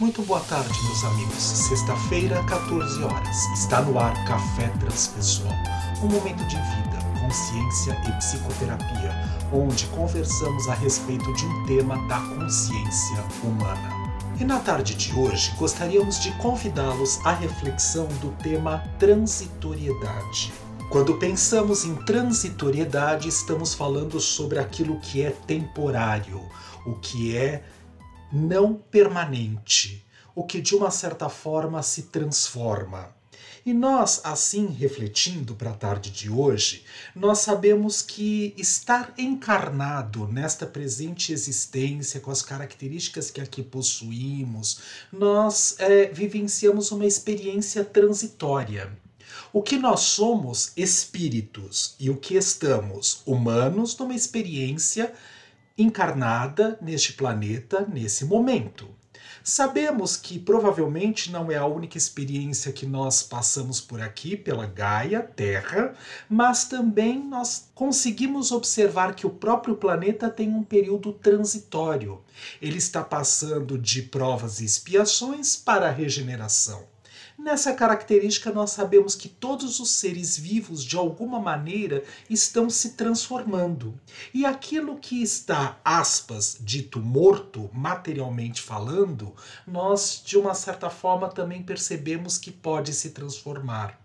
Muito boa tarde, meus amigos. Sexta-feira, 14 horas. Está no ar Café Transpessoal. Um momento de vida, consciência e psicoterapia, onde conversamos a respeito de um tema da consciência humana. E na tarde de hoje, gostaríamos de convidá-los à reflexão do tema transitoriedade. Quando pensamos em transitoriedade, estamos falando sobre aquilo que é temporário, o que é não permanente, o que de uma certa forma se transforma. E nós, assim refletindo para a tarde de hoje, nós sabemos que estar encarnado nesta presente existência, com as características que aqui possuímos, nós é, vivenciamos uma experiência transitória. O que nós somos, espíritos, e o que estamos, humanos, numa experiência encarnada neste planeta nesse momento. Sabemos que provavelmente não é a única experiência que nós passamos por aqui, pela Gaia, Terra, mas também nós conseguimos observar que o próprio planeta tem um período transitório. Ele está passando de provas e expiações para a regeneração. Nessa característica, nós sabemos que todos os seres vivos, de alguma maneira, estão se transformando. E aquilo que está, aspas, dito morto, materialmente falando, nós, de uma certa forma, também percebemos que pode se transformar.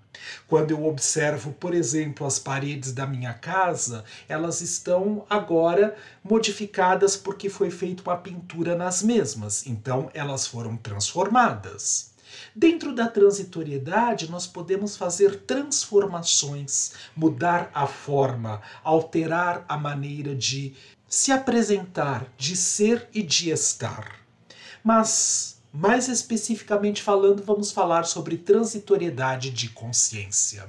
Quando eu observo, por exemplo, as paredes da minha casa, elas estão agora modificadas porque foi feita uma pintura nas mesmas, então elas foram transformadas. Dentro da transitoriedade, nós podemos fazer transformações, mudar a forma, alterar a maneira de se apresentar, de ser e de estar. Mas, mais especificamente falando, vamos falar sobre transitoriedade de consciência.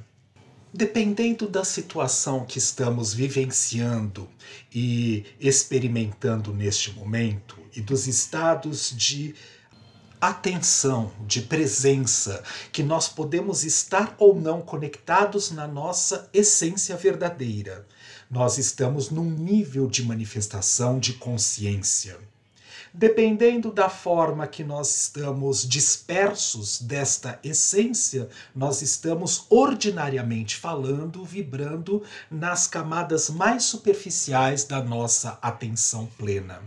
Dependendo da situação que estamos vivenciando e experimentando neste momento e dos estados de atenção, de presença, que nós podemos estar ou não conectados na nossa essência verdadeira. Nós estamos num nível de manifestação de consciência. Dependendo da forma que nós estamos dispersos desta essência, nós estamos ordinariamente falando, vibrando nas camadas mais superficiais da nossa atenção plena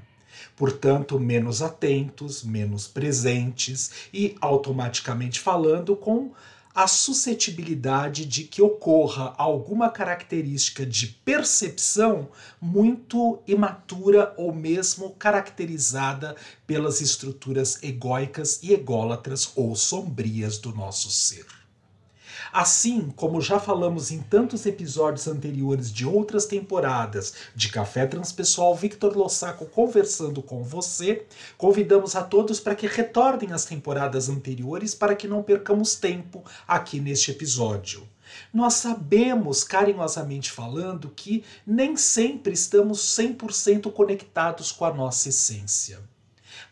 portanto, menos atentos, menos presentes e, automaticamente falando, com a suscetibilidade de que ocorra alguma característica de percepção muito imatura ou mesmo caracterizada pelas estruturas egóicas e ególatras ou sombrias do nosso ser. Assim como já falamos em tantos episódios anteriores de outras temporadas de Café Transpessoal Victor Lossaco conversando com você, convidamos a todos para que retornem às temporadas anteriores para que não percamos tempo aqui neste episódio. Nós sabemos, carinhosamente falando, que nem sempre estamos 100% conectados com a nossa essência.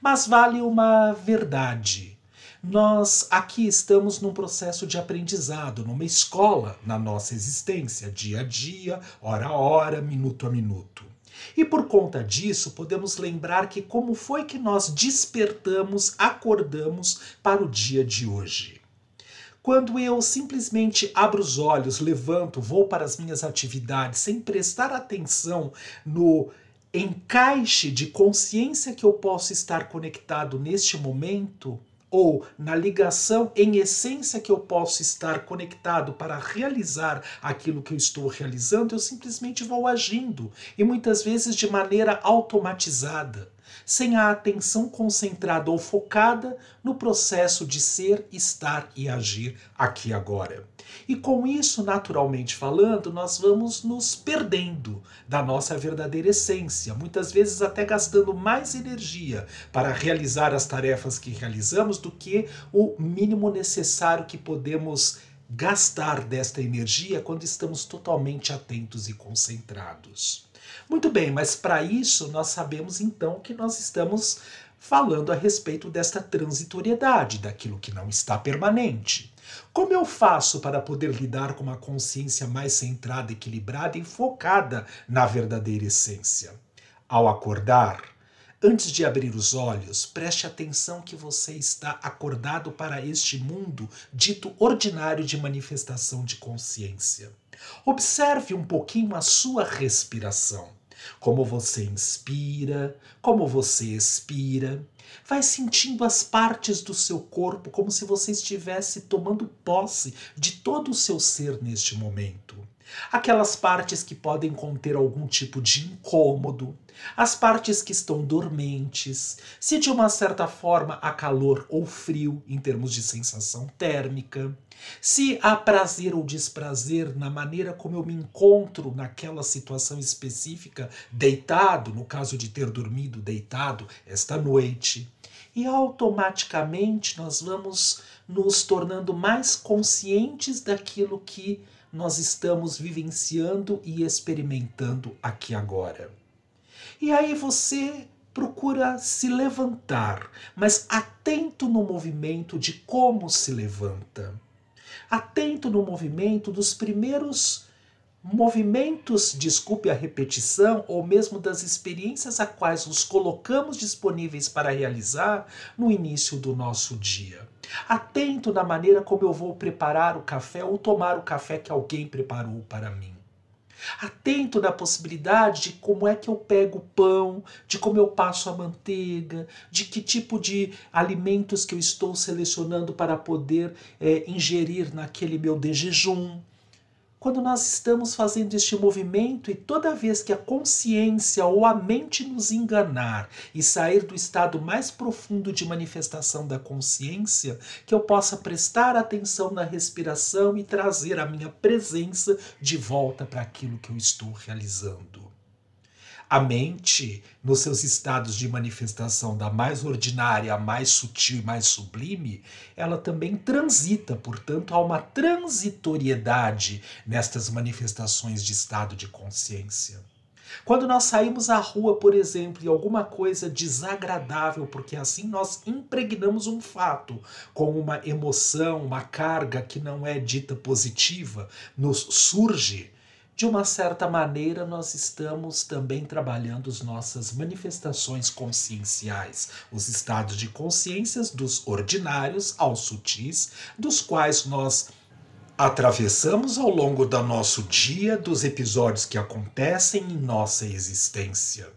Mas vale uma verdade nós aqui estamos num processo de aprendizado, numa escola na nossa existência, dia a dia, hora a hora, minuto a minuto. E por conta disso, podemos lembrar que como foi que nós despertamos, acordamos para o dia de hoje. Quando eu simplesmente abro os olhos, levanto, vou para as minhas atividades sem prestar atenção no encaixe de consciência que eu posso estar conectado neste momento, ou na ligação em essência que eu posso estar conectado para realizar aquilo que eu estou realizando, eu simplesmente vou agindo e muitas vezes de maneira automatizada sem a atenção concentrada ou focada no processo de ser, estar e agir aqui agora. E com isso, naturalmente falando, nós vamos nos perdendo da nossa verdadeira essência, muitas vezes até gastando mais energia para realizar as tarefas que realizamos do que o mínimo necessário que podemos gastar desta energia quando estamos totalmente atentos e concentrados. Muito bem, mas para isso nós sabemos então que nós estamos falando a respeito desta transitoriedade, daquilo que não está permanente. Como eu faço para poder lidar com uma consciência mais centrada, equilibrada e focada na verdadeira essência? Ao acordar, Antes de abrir os olhos, preste atenção que você está acordado para este mundo dito ordinário de manifestação de consciência. Observe um pouquinho a sua respiração. Como você inspira, como você expira. Vai sentindo as partes do seu corpo como se você estivesse tomando posse de todo o seu ser neste momento. Aquelas partes que podem conter algum tipo de incômodo, as partes que estão dormentes, se de uma certa forma há calor ou frio em termos de sensação térmica, se há prazer ou desprazer na maneira como eu me encontro naquela situação específica, deitado, no caso de ter dormido deitado esta noite. E automaticamente nós vamos nos tornando mais conscientes daquilo que nós estamos vivenciando e experimentando aqui agora. E aí você procura se levantar, mas atento no movimento de como se levanta. Atento no movimento dos primeiros movimentos, desculpe a repetição, ou mesmo das experiências a quais nos colocamos disponíveis para realizar no início do nosso dia. Atento na maneira como eu vou preparar o café ou tomar o café que alguém preparou para mim. Atento na possibilidade de como é que eu pego o pão, de como eu passo a manteiga, de que tipo de alimentos que eu estou selecionando para poder é, ingerir naquele meu de jejum quando nós estamos fazendo este movimento e toda vez que a consciência ou a mente nos enganar e sair do estado mais profundo de manifestação da consciência, que eu possa prestar atenção na respiração e trazer a minha presença de volta para aquilo que eu estou realizando. A mente, nos seus estados de manifestação da mais ordinária mais sutil e mais sublime, ela também transita, portanto, há uma transitoriedade nestas manifestações de estado de consciência. Quando nós saímos à rua, por exemplo, e alguma coisa desagradável, porque assim nós impregnamos um fato com uma emoção, uma carga que não é dita positiva, nos surge, de uma certa maneira, nós estamos também trabalhando as nossas manifestações conscienciais, os estados de consciências dos ordinários aos sutis, dos quais nós atravessamos ao longo do nosso dia, dos episódios que acontecem em nossa existência.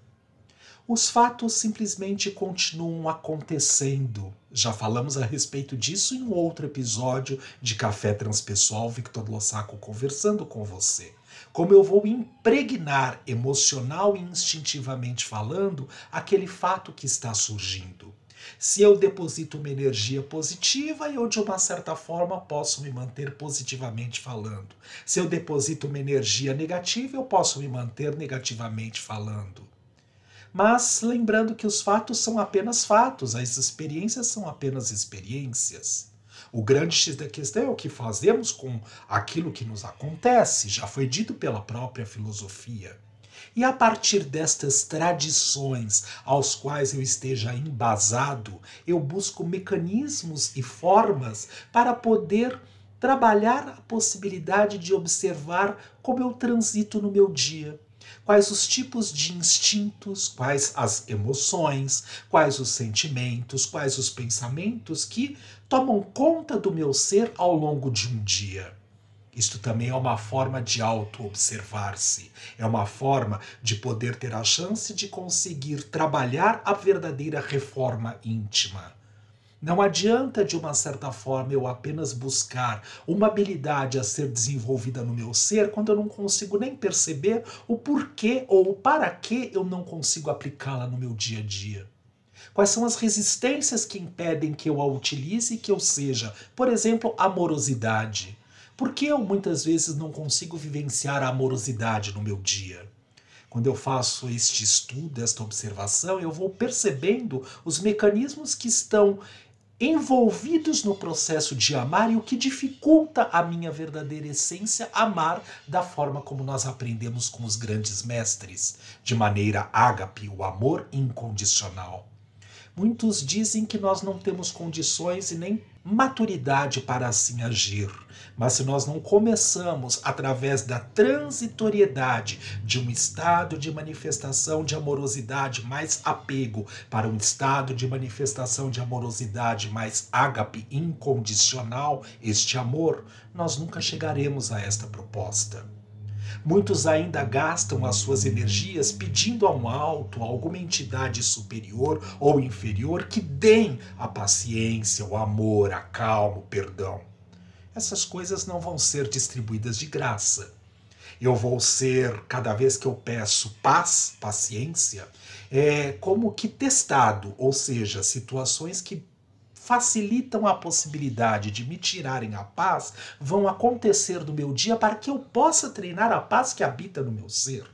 Os fatos simplesmente continuam acontecendo. Já falamos a respeito disso em um outro episódio de Café Transpessoal, Victor Lossaco conversando com você como eu vou impregnar emocional e instintivamente falando aquele fato que está surgindo. Se eu deposito uma energia positiva, eu de uma certa forma posso me manter positivamente falando. Se eu deposito uma energia negativa, eu posso me manter negativamente falando. Mas lembrando que os fatos são apenas fatos, as experiências são apenas experiências. O grande X da questão é o que fazemos com aquilo que nos acontece, já foi dito pela própria filosofia. E a partir destas tradições aos quais eu esteja embasado, eu busco mecanismos e formas para poder trabalhar a possibilidade de observar como eu transito no meu dia quais os tipos de instintos, quais as emoções, quais os sentimentos, quais os pensamentos que tomam conta do meu ser ao longo de um dia. Isto também é uma forma de auto-observar-se, é uma forma de poder ter a chance de conseguir trabalhar a verdadeira reforma íntima. Não adianta, de uma certa forma, eu apenas buscar uma habilidade a ser desenvolvida no meu ser quando eu não consigo nem perceber o porquê ou o para que eu não consigo aplicá-la no meu dia a dia. Quais são as resistências que impedem que eu a utilize e que eu seja, por exemplo, amorosidade? Por que eu muitas vezes não consigo vivenciar a amorosidade no meu dia? Quando eu faço este estudo, esta observação, eu vou percebendo os mecanismos que estão envolvidos no processo de amar e o que dificulta a minha verdadeira essência amar da forma como nós aprendemos com os grandes mestres, de maneira ágape, o amor incondicional. Muitos dizem que nós não temos condições e nem maturidade para assim agir. Mas se nós não começamos através da transitoriedade de um estado de manifestação de amorosidade mais apego para um estado de manifestação de amorosidade mais ágape incondicional, este amor, nós nunca chegaremos a esta proposta. Muitos ainda gastam as suas energias pedindo a um alto, a alguma entidade superior ou inferior que deem a paciência, o amor, a calma, o perdão. Essas coisas não vão ser distribuídas de graça. Eu vou ser, cada vez que eu peço paz, paciência, é como que testado, ou seja, situações que facilitam a possibilidade de me tirarem a paz vão acontecer no meu dia para que eu possa treinar a paz que habita no meu ser.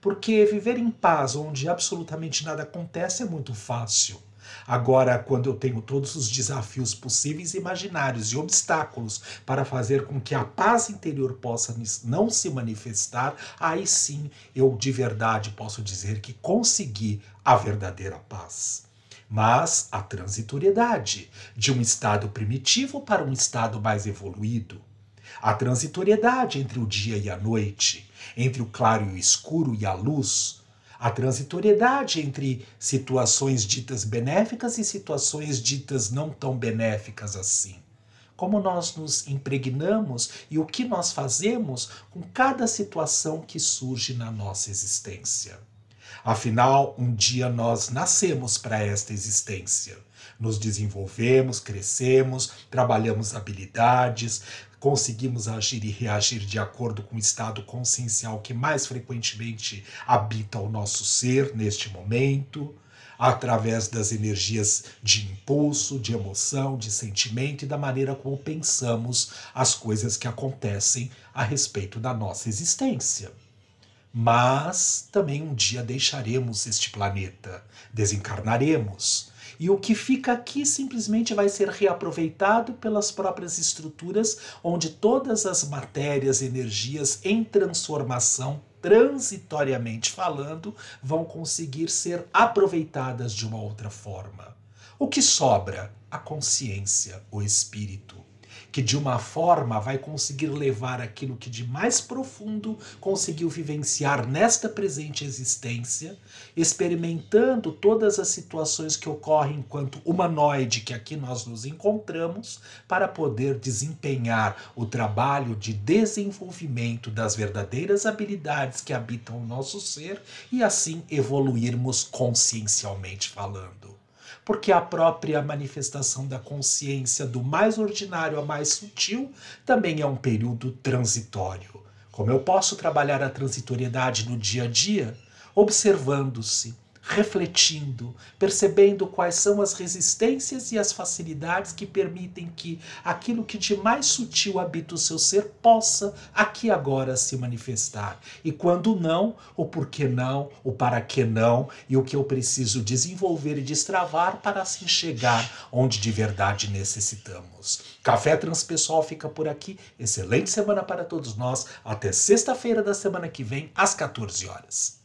Porque viver em paz onde absolutamente nada acontece é muito fácil. Agora, quando eu tenho todos os desafios possíveis e imaginários e obstáculos para fazer com que a paz interior possa não se manifestar, aí sim eu de verdade posso dizer que consegui a verdadeira paz mas a transitoriedade de um estado primitivo para um estado mais evoluído. A transitoriedade entre o dia e a noite, entre o claro e o escuro e a luz. A transitoriedade entre situações ditas benéficas e situações ditas não tão benéficas assim. Como nós nos impregnamos e o que nós fazemos com cada situação que surge na nossa existência. Afinal, um dia nós nascemos para esta existência. Nos desenvolvemos, crescemos, trabalhamos habilidades, conseguimos agir e reagir de acordo com o estado consciencial que mais frequentemente habita o nosso ser neste momento, através das energias de impulso, de emoção, de sentimento e da maneira como pensamos as coisas que acontecem a respeito da nossa existência mas também um dia deixaremos este planeta, desencarnaremos. E o que fica aqui simplesmente vai ser reaproveitado pelas próprias estruturas, onde todas as matérias, energias em transformação, transitoriamente falando, vão conseguir ser aproveitadas de uma outra forma. O que sobra? A consciência, o espírito que de uma forma vai conseguir levar aquilo que de mais profundo conseguiu vivenciar nesta presente existência, experimentando todas as situações que ocorrem enquanto humanoide que aqui nós nos encontramos, para poder desempenhar o trabalho de desenvolvimento das verdadeiras habilidades que habitam o nosso ser e assim evoluirmos consciencialmente falando porque a própria manifestação da consciência do mais ordinário ao mais sutil também é um período transitório. Como eu posso trabalhar a transitoriedade no dia a dia? Observando-se, refletindo, percebendo quais são as resistências e as facilidades que permitem que aquilo que de mais sutil habita o seu ser possa aqui agora se manifestar. E quando não, o porquê não, o para que não e o que eu preciso desenvolver e destravar para assim chegar onde de verdade necessitamos. Café Transpessoal fica por aqui. Excelente semana para todos nós. Até sexta-feira da semana que vem, às 14 horas.